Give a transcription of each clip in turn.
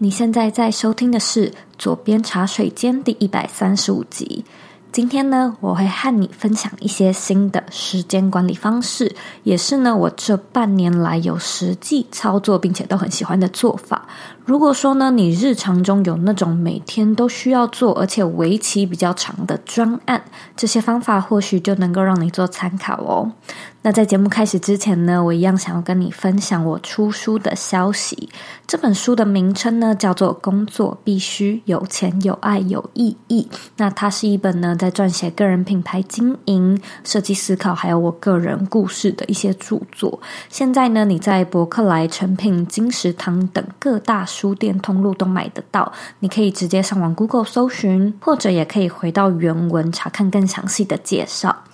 你现在在收听的是《左边茶水间》第一百三十五集。今天呢，我会和你分享一些新的时间管理方式，也是呢，我这半年来有实际操作并且都很喜欢的做法。如果说呢，你日常中有那种每天都需要做，而且为期比较长的专案，这些方法或许就能够让你做参考哦。那在节目开始之前呢，我一样想要跟你分享我出书的消息。这本书的名称呢叫做《工作必须有钱、有爱、有意义》。那它是一本呢在撰写个人品牌经营、设计思考，还有我个人故事的一些著作。现在呢，你在博客来、诚品、金石堂等各大书店通路都买得到。你可以直接上网 Google 搜寻，或者也可以回到原文查看更详细的介绍。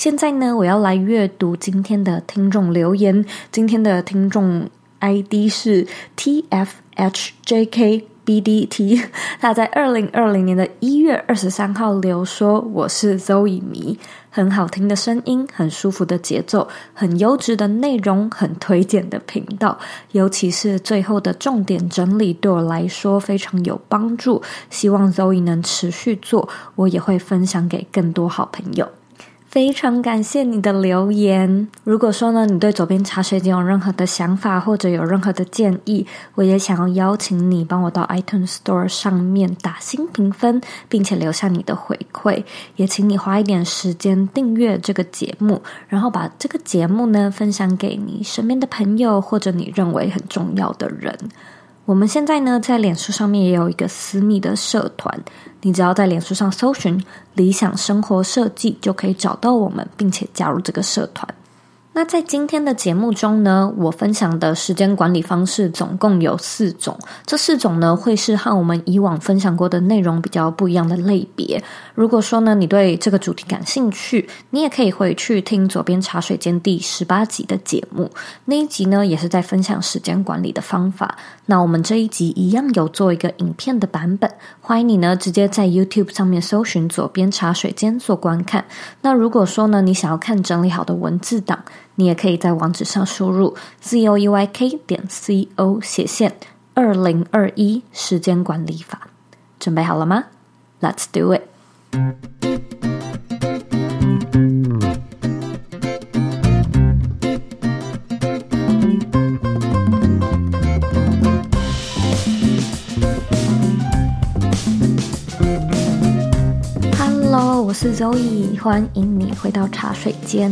现在呢，我要来阅读今天的听众留言。今天的听众 ID 是 TFHJKBDT，他在二零二零年的一月二十三号留说：“我是 Zoe 迷，很好听的声音，很舒服的节奏，很优质的内容，很推荐的频道。尤其是最后的重点整理，对我来说非常有帮助。希望 Zoe 能持续做，我也会分享给更多好朋友。”非常感谢你的留言。如果说呢，你对左边茶水间有任何的想法，或者有任何的建议，我也想要邀请你帮我到 iTunes Store 上面打新评分，并且留下你的回馈。也请你花一点时间订阅这个节目，然后把这个节目呢分享给你身边的朋友，或者你认为很重要的人。我们现在呢，在脸书上面也有一个私密的社团，你只要在脸书上搜寻“理想生活设计”，就可以找到我们，并且加入这个社团。那在今天的节目中呢，我分享的时间管理方式总共有四种。这四种呢，会是和我们以往分享过的内容比较不一样的类别。如果说呢，你对这个主题感兴趣，你也可以回去听左边茶水间第十八集的节目。那一集呢，也是在分享时间管理的方法。那我们这一集一样有做一个影片的版本，欢迎你呢直接在 YouTube 上面搜寻左边茶水间做观看。那如果说呢，你想要看整理好的文字档，你也可以在网址上输入 z o u y k 点 c o 斜线二零二一时间管理法。准备好了吗？Let's do it。Hello，我是 Zoe，欢迎你回到茶水间。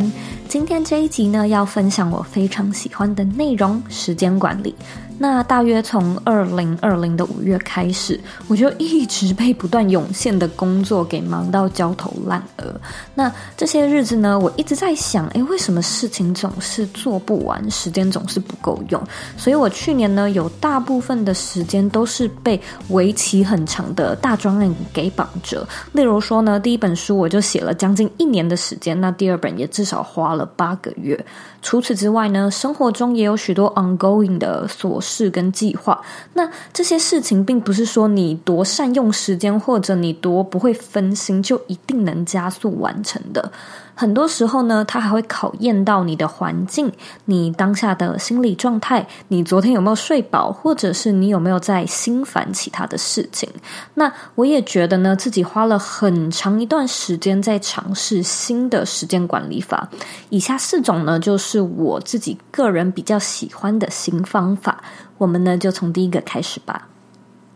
今天这一集呢，要分享我非常喜欢的内容——时间管理。那大约从二零二零的五月开始，我就一直被不断涌现的工作给忙到焦头烂额。那这些日子呢，我一直在想，诶，为什么事情总是做不完，时间总是不够用？所以我去年呢，有大部分的时间都是被为期很长的大专案给绑着。例如说呢，第一本书我就写了将近一年的时间，那第二本也至少花了了八个月。除此之外呢，生活中也有许多 ongoing 的琐事跟计划。那这些事情并不是说你多善用时间，或者你多不会分心，就一定能加速完成的。很多时候呢，它还会考验到你的环境、你当下的心理状态、你昨天有没有睡饱，或者是你有没有在心烦其他的事情。那我也觉得呢，自己花了很长一段时间在尝试新的时间管理法。以下四种呢，就是我自己个人比较喜欢的新方法。我们呢，就从第一个开始吧。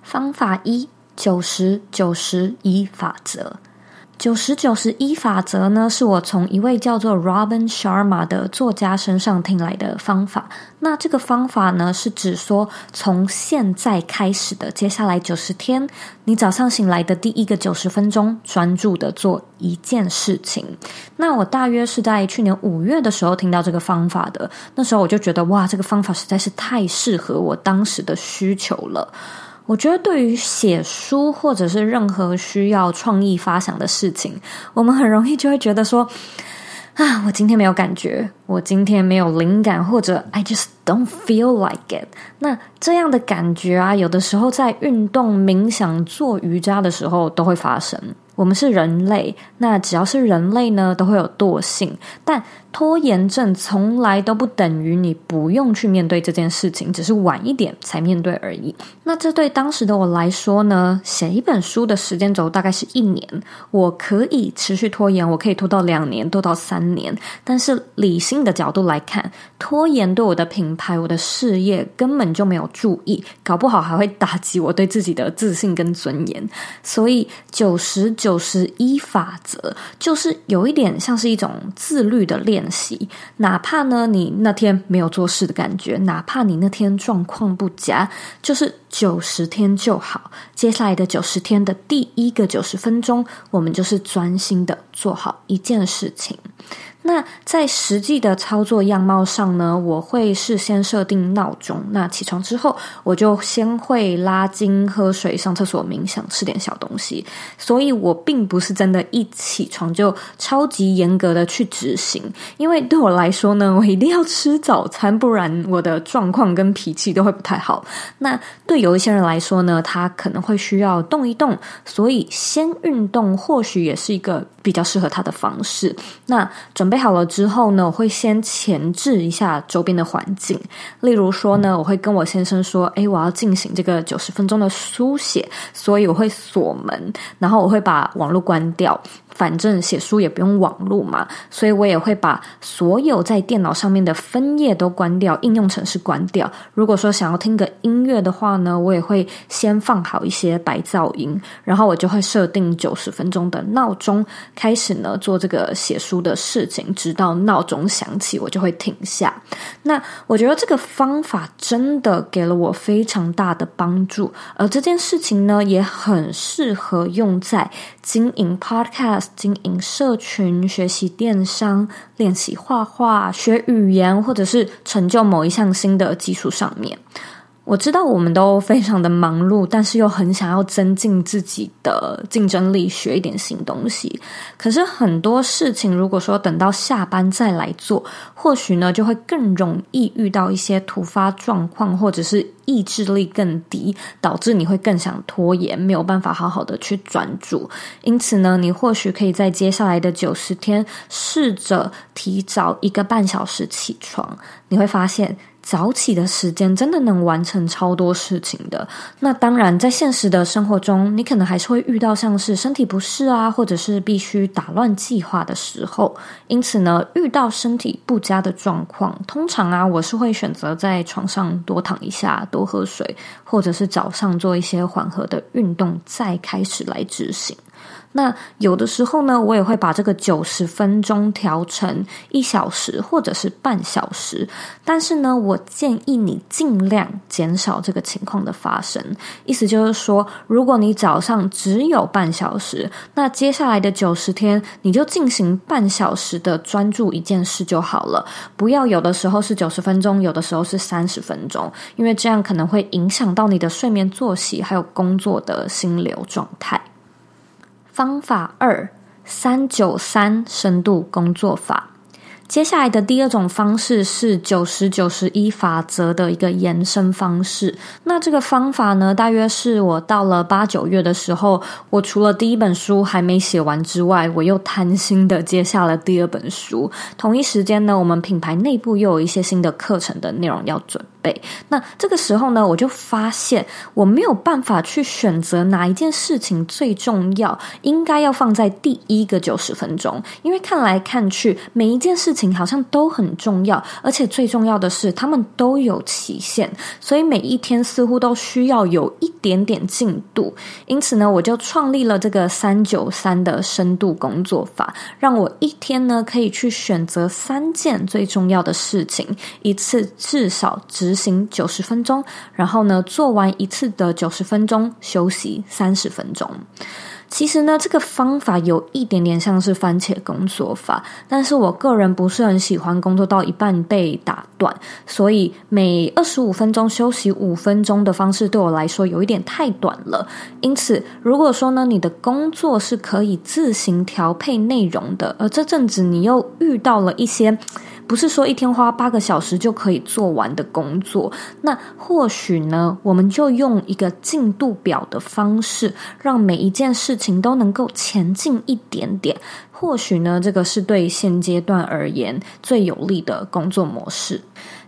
方法一：九十九十一法则。九十九十一法则呢，是我从一位叫做 Robin Sharma 的作家身上听来的方法。那这个方法呢，是指说从现在开始的接下来九十天，你早上醒来的第一个九十分钟，专注的做一件事情。那我大约是在去年五月的时候听到这个方法的，那时候我就觉得哇，这个方法实在是太适合我当时的需求了。我觉得，对于写书或者是任何需要创意发想的事情，我们很容易就会觉得说：“啊，我今天没有感觉，我今天没有灵感，或者 I just don't feel like it。”那这样的感觉啊，有的时候在运动、冥想、做瑜伽的时候都会发生。我们是人类，那只要是人类呢，都会有惰性，但拖延症从来都不等于你不用去面对这件事情，只是晚一点才面对而已。那这对当时的我来说呢，写一本书的时间轴大概是一年，我可以持续拖延，我可以拖到两年，拖到三年。但是理性的角度来看，拖延对我的品牌、我的事业根本就没有助益，搞不好还会打击我对自己的自信跟尊严。所以九十九十一法则就是有一点像是一种自律的练习，哪怕呢你那天没有做事的感觉，哪怕你那天状况不佳，就是九十天就好。接下来的九十天的第一个九十分钟，我们就是专心的做好一件事情。那在实际的操作样貌上呢，我会事先设定闹钟。那起床之后，我就先会拉筋、喝水、上厕所、冥想、吃点小东西。所以我并不是真的一起床就超级严格的去执行，因为对我来说呢，我一定要吃早餐，不然我的状况跟脾气都会不太好。那对有一些人来说呢，他可能会需要动一动，所以先运动或许也是一个比较适合他的方式。那准。准备好了之后呢，我会先前置一下周边的环境。例如说呢，我会跟我先生说：“诶，我要进行这个九十分钟的书写，所以我会锁门，然后我会把网络关掉。”反正写书也不用网路嘛，所以我也会把所有在电脑上面的分页都关掉，应用程式关掉。如果说想要听个音乐的话呢，我也会先放好一些白噪音，然后我就会设定九十分钟的闹钟，开始呢做这个写书的事情，直到闹钟响起，我就会停下。那我觉得这个方法真的给了我非常大的帮助，而这件事情呢，也很适合用在经营 Podcast。经营社群、学习电商、练习画画、学语言，或者是成就某一项新的技术上面。我知道我们都非常的忙碌，但是又很想要增进自己的竞争力，学一点新东西。可是很多事情，如果说等到下班再来做，或许呢就会更容易遇到一些突发状况，或者是意志力更低，导致你会更想拖延，没有办法好好的去专注。因此呢，你或许可以在接下来的九十天，试着提早一个半小时起床，你会发现。早起的时间真的能完成超多事情的。那当然，在现实的生活中，你可能还是会遇到像是身体不适啊，或者是必须打乱计划的时候。因此呢，遇到身体不佳的状况，通常啊，我是会选择在床上多躺一下，多喝水，或者是早上做一些缓和的运动，再开始来执行。那有的时候呢，我也会把这个九十分钟调成一小时或者是半小时。但是呢，我建议你尽量减少这个情况的发生。意思就是说，如果你早上只有半小时，那接下来的九十天你就进行半小时的专注一件事就好了。不要有的时候是九十分钟，有的时候是三十分钟，因为这样可能会影响到你的睡眠作息，还有工作的心流状态。方法二：三九三深度工作法。接下来的第二种方式是九十九十一法则的一个延伸方式。那这个方法呢，大约是我到了八九月的时候，我除了第一本书还没写完之外，我又贪心的接下了第二本书。同一时间呢，我们品牌内部又有一些新的课程的内容要准备。那这个时候呢，我就发现我没有办法去选择哪一件事情最重要，应该要放在第一个九十分钟，因为看来看去，每一件事情。好像都很重要，而且最重要的是，他们都有期限，所以每一天似乎都需要有一点点进度。因此呢，我就创立了这个三九三的深度工作法，让我一天呢可以去选择三件最重要的事情，一次至少执行九十分钟，然后呢做完一次的九十分钟，休息三十分钟。其实呢，这个方法有一点点像是番茄工作法，但是我个人不是很喜欢工作到一半被打断，所以每二十五分钟休息五分钟的方式对我来说有一点太短了。因此，如果说呢，你的工作是可以自行调配内容的，而这阵子你又遇到了一些。不是说一天花八个小时就可以做完的工作。那或许呢，我们就用一个进度表的方式，让每一件事情都能够前进一点点。或许呢，这个是对现阶段而言最有利的工作模式。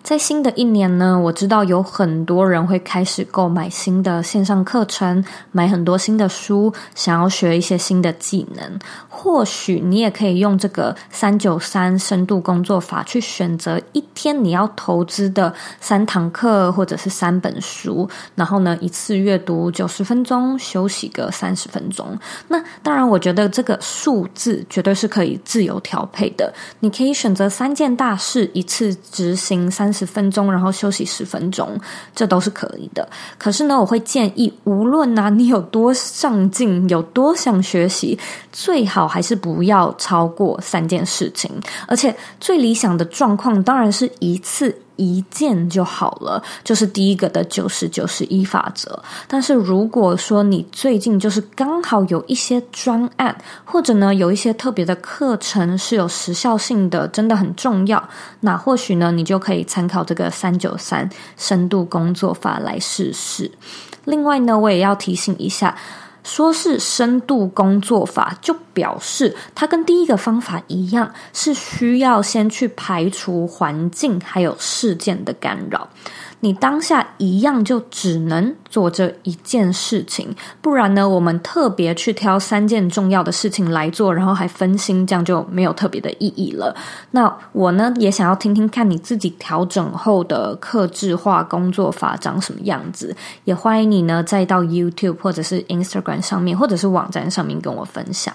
在新的一年呢，我知道有很多人会开始购买新的线上课程，买很多新的书，想要学一些新的技能。或许你也可以用这个三九三深度工作法去选择一天你要投资的三堂课或者是三本书，然后呢，一次阅读九十分钟，休息个三十分钟。那当然，我觉得这个数字绝对是可以自由调配的。你可以选择三件大事，一次执行三十分钟，然后休息十分钟，这都是可以的。可是呢，我会建议，无论啊你有多上进，有多想学习，最好还是不要超过三件事情。而且最理想的状况，当然是一次。一件就好了，就是第一个的九十九十一法则。但是如果说你最近就是刚好有一些专案，或者呢有一些特别的课程是有时效性的，真的很重要，那或许呢你就可以参考这个三九三深度工作法来试试。另外呢，我也要提醒一下。说是深度工作法，就表示它跟第一个方法一样，是需要先去排除环境还有事件的干扰。你当下一样就只能做这一件事情，不然呢，我们特别去挑三件重要的事情来做，然后还分心，这样就没有特别的意义了。那我呢，也想要听听看你自己调整后的客制化工作法长什么样子，也欢迎你呢，再到 YouTube 或者是 Instagram 上面，或者是网站上面跟我分享。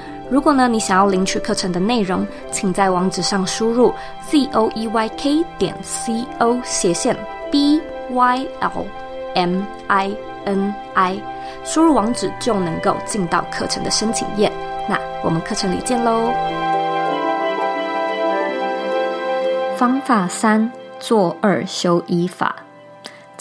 如果呢，你想要领取课程的内容，请在网址上输入 z o e y k 点 c o 斜线 b y l m i n i，输入网址就能够进到课程的申请页。那我们课程里见喽。方法三：做二修一法。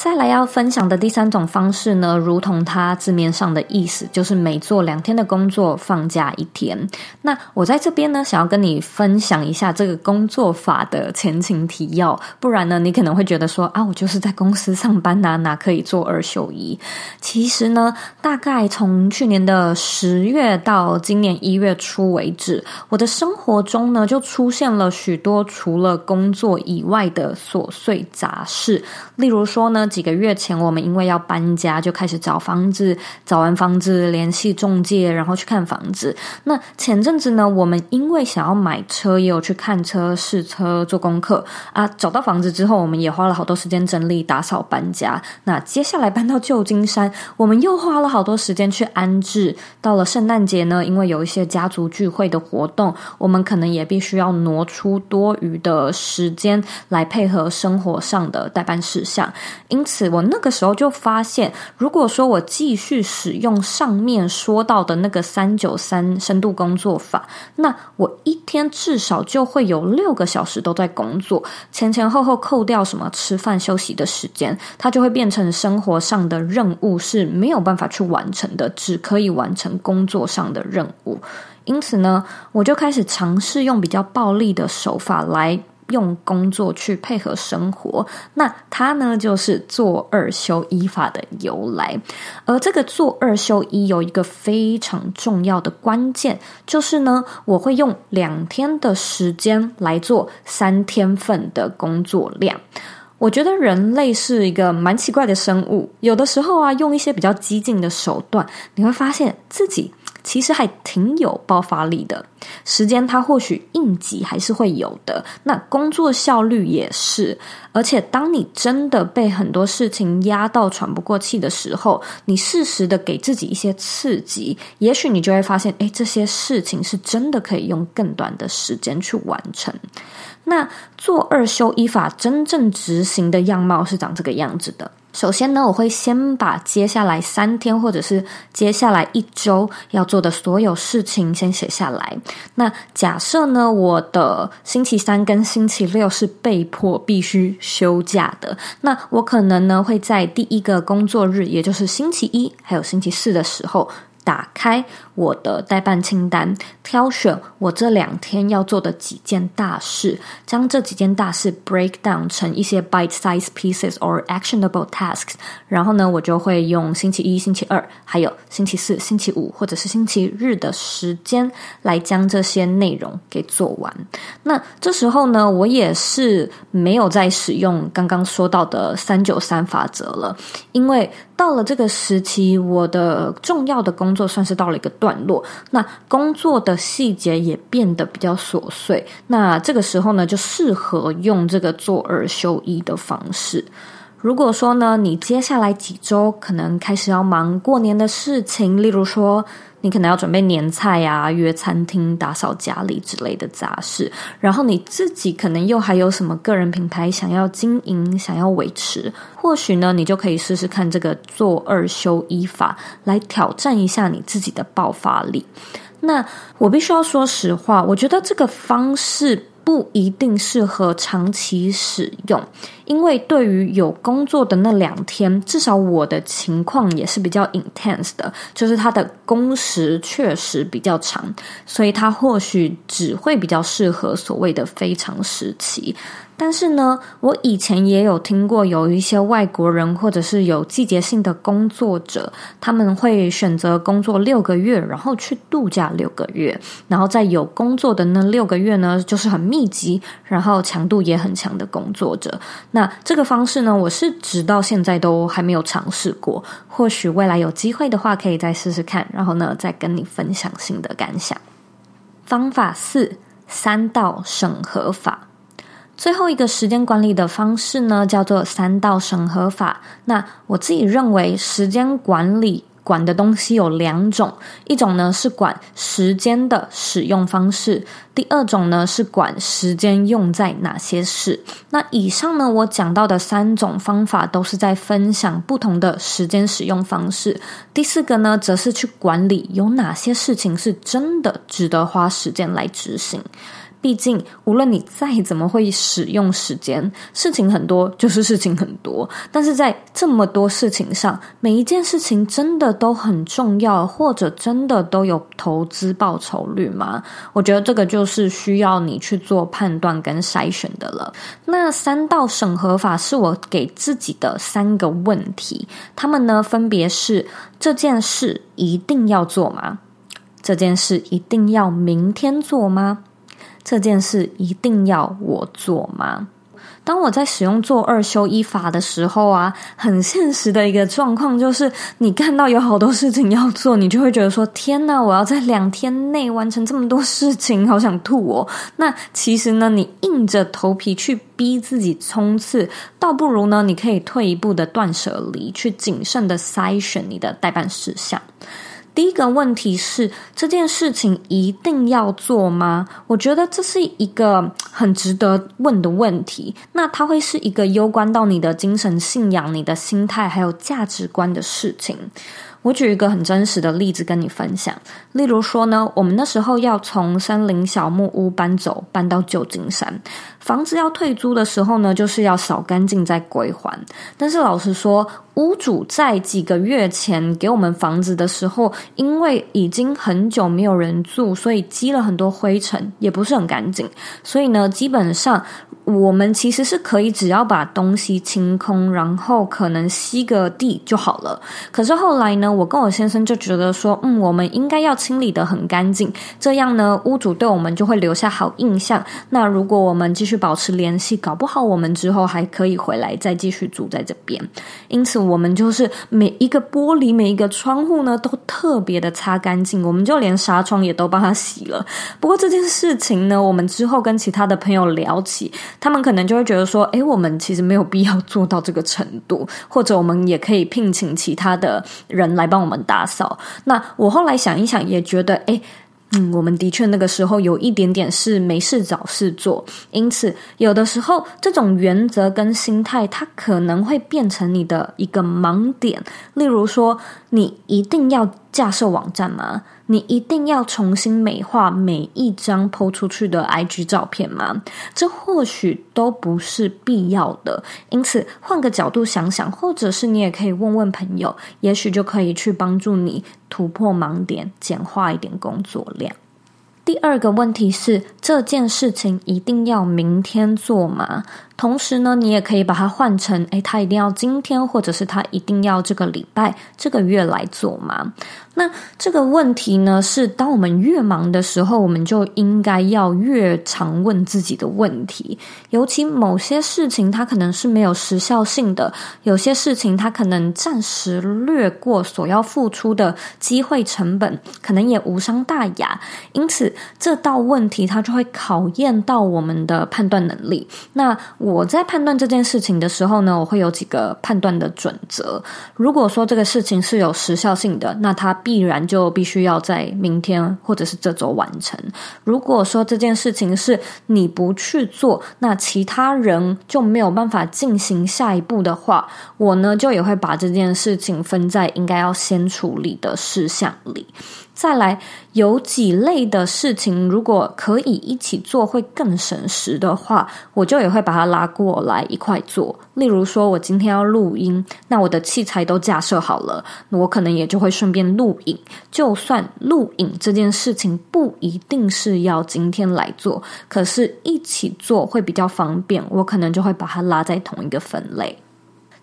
再来要分享的第三种方式呢，如同它字面上的意思，就是每做两天的工作放假一天。那我在这边呢，想要跟你分享一下这个工作法的前情提要，不然呢，你可能会觉得说啊，我就是在公司上班哪，哪可以做二休一？其实呢，大概从去年的十月到今年一月初为止，我的生活中呢，就出现了许多除了工作以外的琐碎杂事，例如说呢。几个月前，我们因为要搬家，就开始找房子。找完房子，联系中介，然后去看房子。那前阵子呢，我们因为想要买车，也有去看车、试车、做功课啊。找到房子之后，我们也花了好多时间整理、打扫、搬家。那接下来搬到旧金山，我们又花了好多时间去安置。到了圣诞节呢，因为有一些家族聚会的活动，我们可能也必须要挪出多余的时间来配合生活上的待办事项。因因此，我那个时候就发现，如果说我继续使用上面说到的那个三九三深度工作法，那我一天至少就会有六个小时都在工作，前前后后扣掉什么吃饭休息的时间，它就会变成生活上的任务是没有办法去完成的，只可以完成工作上的任务。因此呢，我就开始尝试用比较暴力的手法来。用工作去配合生活，那它呢，就是做二休一法的由来。而这个做二休一有一个非常重要的关键，就是呢，我会用两天的时间来做三天份的工作量。我觉得人类是一个蛮奇怪的生物，有的时候啊，用一些比较激进的手段，你会发现自己。其实还挺有爆发力的，时间它或许应急还是会有的，那工作效率也是。而且当你真的被很多事情压到喘不过气的时候，你适时的给自己一些刺激，也许你就会发现，诶，这些事情是真的可以用更短的时间去完成。那做二休一法真正执行的样貌是长这个样子的。首先呢，我会先把接下来三天或者是接下来一周要做的所有事情先写下来。那假设呢，我的星期三跟星期六是被迫必须休假的，那我可能呢会在第一个工作日，也就是星期一还有星期四的时候，打开我的待办清单，挑选我这两天要做的几件大事，将这几件大事 break down 成一些 bite size pieces or actionable tasks。然后呢，我就会用星期一、星期二，还有星期四、星期五，或者是星期日的时间来将这些内容给做完。那这时候呢，我也是没有再使用刚刚说到的三九三法则了，因为到了这个时期，我的重要的工作算是到了一个段落，那工作的细节也变得比较琐碎。那这个时候呢，就适合用这个做二休一的方式。如果说呢，你接下来几周可能开始要忙过年的事情，例如说，你可能要准备年菜啊、约餐厅、打扫家里之类的杂事，然后你自己可能又还有什么个人品牌想要经营、想要维持，或许呢，你就可以试试看这个做二休一法，来挑战一下你自己的爆发力。那我必须要说实话，我觉得这个方式。不一定适合长期使用，因为对于有工作的那两天，至少我的情况也是比较 intense 的，就是它的工时确实比较长，所以它或许只会比较适合所谓的非常时期。但是呢，我以前也有听过有一些外国人或者是有季节性的工作者，他们会选择工作六个月，然后去度假六个月，然后在有工作的那六个月呢，就是很密集，然后强度也很强的工作者。那这个方式呢，我是直到现在都还没有尝试过，或许未来有机会的话，可以再试试看，然后呢，再跟你分享新的感想。方法四：三道审核法。最后一个时间管理的方式呢，叫做三道审核法。那我自己认为，时间管理管的东西有两种，一种呢是管时间的使用方式，第二种呢是管时间用在哪些事。那以上呢，我讲到的三种方法都是在分享不同的时间使用方式。第四个呢，则是去管理有哪些事情是真的值得花时间来执行。毕竟，无论你再怎么会使用时间，事情很多就是事情很多。但是在这么多事情上，每一件事情真的都很重要，或者真的都有投资报酬率吗？我觉得这个就是需要你去做判断跟筛选的了。那三道审核法是我给自己的三个问题，他们呢分别是：这件事一定要做吗？这件事一定要明天做吗？这件事一定要我做吗？当我在使用做二休一法的时候啊，很现实的一个状况就是，你看到有好多事情要做，你就会觉得说：“天哪，我要在两天内完成这么多事情，好想吐哦。”那其实呢，你硬着头皮去逼自己冲刺，倒不如呢，你可以退一步的断舍离，去谨慎的筛选你的待办事项。第一个问题是，这件事情一定要做吗？我觉得这是一个很值得问的问题。那它会是一个攸关到你的精神信仰、你的心态还有价值观的事情。我举一个很真实的例子跟你分享，例如说呢，我们那时候要从森林小木屋搬走，搬到旧金山，房子要退租的时候呢，就是要扫干净再归还。但是老实说，屋主在几个月前给我们房子的时候，因为已经很久没有人住，所以积了很多灰尘，也不是很干净，所以呢，基本上。我们其实是可以只要把东西清空，然后可能吸个地就好了。可是后来呢，我跟我先生就觉得说，嗯，我们应该要清理得很干净，这样呢，屋主对我们就会留下好印象。那如果我们继续去保持联系，搞不好我们之后还可以回来再继续住在这边。因此，我们就是每一个玻璃、每一个窗户呢，都特别的擦干净。我们就连纱窗也都帮他洗了。不过这件事情呢，我们之后跟其他的朋友聊起。他们可能就会觉得说，诶，我们其实没有必要做到这个程度，或者我们也可以聘请其他的人来帮我们打扫。那我后来想一想，也觉得，诶，嗯，我们的确那个时候有一点点是没事找事做，因此有的时候这种原则跟心态，它可能会变成你的一个盲点。例如说，你一定要架设网站吗？你一定要重新美化每一张抛出去的 IG 照片吗？这或许都不是必要的。因此，换个角度想想，或者是你也可以问问朋友，也许就可以去帮助你突破盲点，简化一点工作量。第二个问题是，这件事情一定要明天做吗？同时呢，你也可以把它换成，诶，他一定要今天，或者是他一定要这个礼拜、这个月来做吗？那这个问题呢，是当我们越忙的时候，我们就应该要越常问自己的问题。尤其某些事情，它可能是没有时效性的；有些事情，它可能暂时略过所要付出的机会成本，可能也无伤大雅。因此，这道问题它就会考验到我们的判断能力。那我我在判断这件事情的时候呢，我会有几个判断的准则。如果说这个事情是有时效性的，那它必然就必须要在明天或者是这周完成。如果说这件事情是你不去做，那其他人就没有办法进行下一步的话，我呢就也会把这件事情分在应该要先处理的事项里。再来，有几类的事情，如果可以一起做，会更省时的话，我就也会把它拉过来一块做。例如说，我今天要录音，那我的器材都架设好了，我可能也就会顺便录影。就算录影这件事情不一定是要今天来做，可是一起做会比较方便，我可能就会把它拉在同一个分类。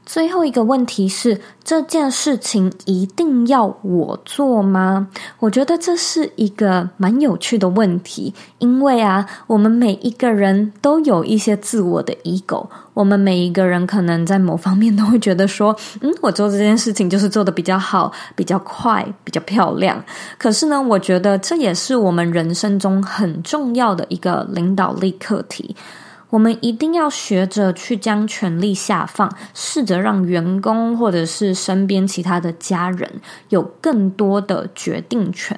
最后一个问题是，这件事情一定要我做吗？我觉得这是一个蛮有趣的问题，因为啊，我们每一个人都有一些自我的 ego，我们每一个人可能在某方面都会觉得说，嗯，我做这件事情就是做得比较好、比较快、比较漂亮。可是呢，我觉得这也是我们人生中很重要的一个领导力课题。我们一定要学着去将权力下放，试着让员工或者是身边其他的家人有更多的决定权。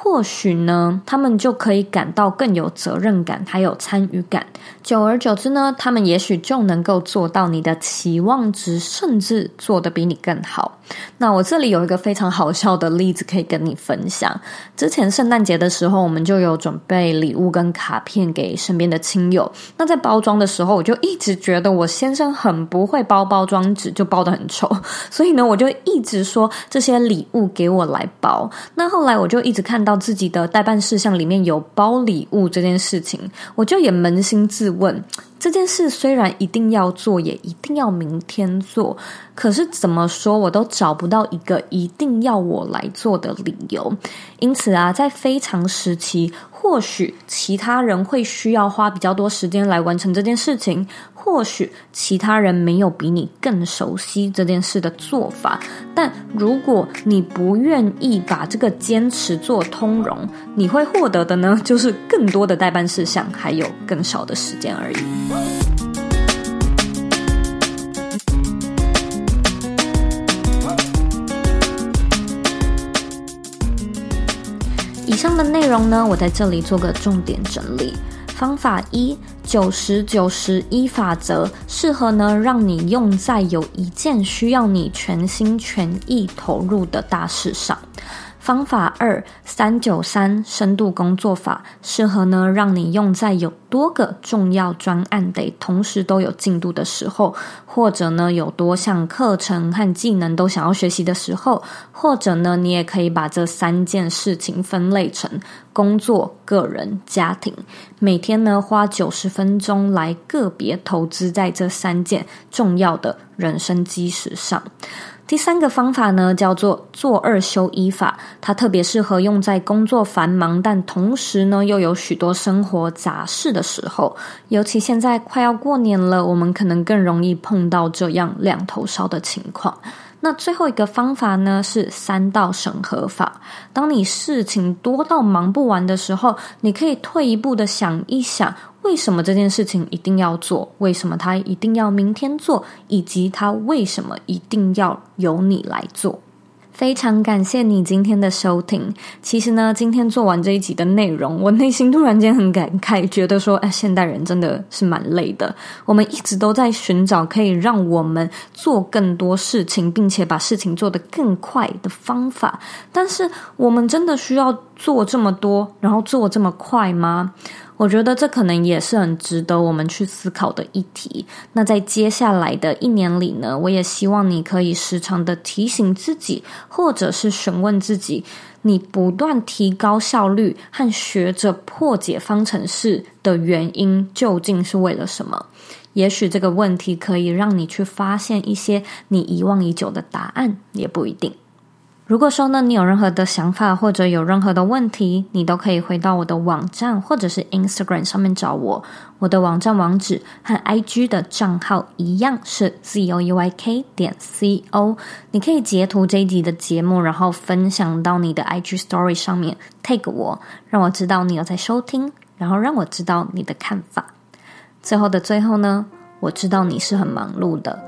或许呢，他们就可以感到更有责任感，还有参与感。久而久之呢，他们也许就能够做到你的期望值，甚至做得比你更好。那我这里有一个非常好笑的例子可以跟你分享。之前圣诞节的时候，我们就有准备礼物跟卡片给身边的亲友。那在包装的时候，我就一直觉得我先生很不会包包装纸，就包得很丑。所以呢，我就一直说这些礼物给我来包。那后来我就一直看到自己的待办事项里面有包礼物这件事情，我就也扪心自问。这件事虽然一定要做，也一定要明天做，可是怎么说我都找不到一个一定要我来做的理由。因此啊，在非常时期，或许其他人会需要花比较多时间来完成这件事情。或许其他人没有比你更熟悉这件事的做法，但如果你不愿意把这个坚持做通融，你会获得的呢，就是更多的待办事项，还有更少的时间而已。以上的内容呢，我在这里做个重点整理。方法一，九十九十一法则，适合呢让你用在有一件需要你全心全意投入的大事上。方法二，三九三深度工作法，适合呢让你用在有多个重要专案得同时都有进度的时候，或者呢有多项课程和技能都想要学习的时候，或者呢你也可以把这三件事情分类成工作、个人、家庭，每天呢花九十分钟来个别投资在这三件重要的人生基石上。第三个方法呢，叫做做二休一法，它特别适合用在工作繁忙，但同时呢又有许多生活杂事的时候。尤其现在快要过年了，我们可能更容易碰到这样两头烧的情况。那最后一个方法呢，是三道审核法。当你事情多到忙不完的时候，你可以退一步的想一想，为什么这件事情一定要做？为什么他一定要明天做？以及他为什么一定要由你来做？非常感谢你今天的收听。其实呢，今天做完这一集的内容，我内心突然间很感慨，觉得说，哎，现代人真的是蛮累的。我们一直都在寻找可以让我们做更多事情，并且把事情做得更快的方法。但是，我们真的需要做这么多，然后做这么快吗？我觉得这可能也是很值得我们去思考的议题。那在接下来的一年里呢，我也希望你可以时常的提醒自己，或者是询问自己，你不断提高效率和学着破解方程式的原因究竟是为了什么？也许这个问题可以让你去发现一些你遗忘已久的答案，也不一定。如果说呢，你有任何的想法或者有任何的问题，你都可以回到我的网站或者是 Instagram 上面找我。我的网站网址和 IG 的账号一样是 zouyk 点 co。你可以截图这一集的节目，然后分享到你的 IG Story 上面，tag 我，让我知道你有在收听，然后让我知道你的看法。最后的最后呢，我知道你是很忙碌的。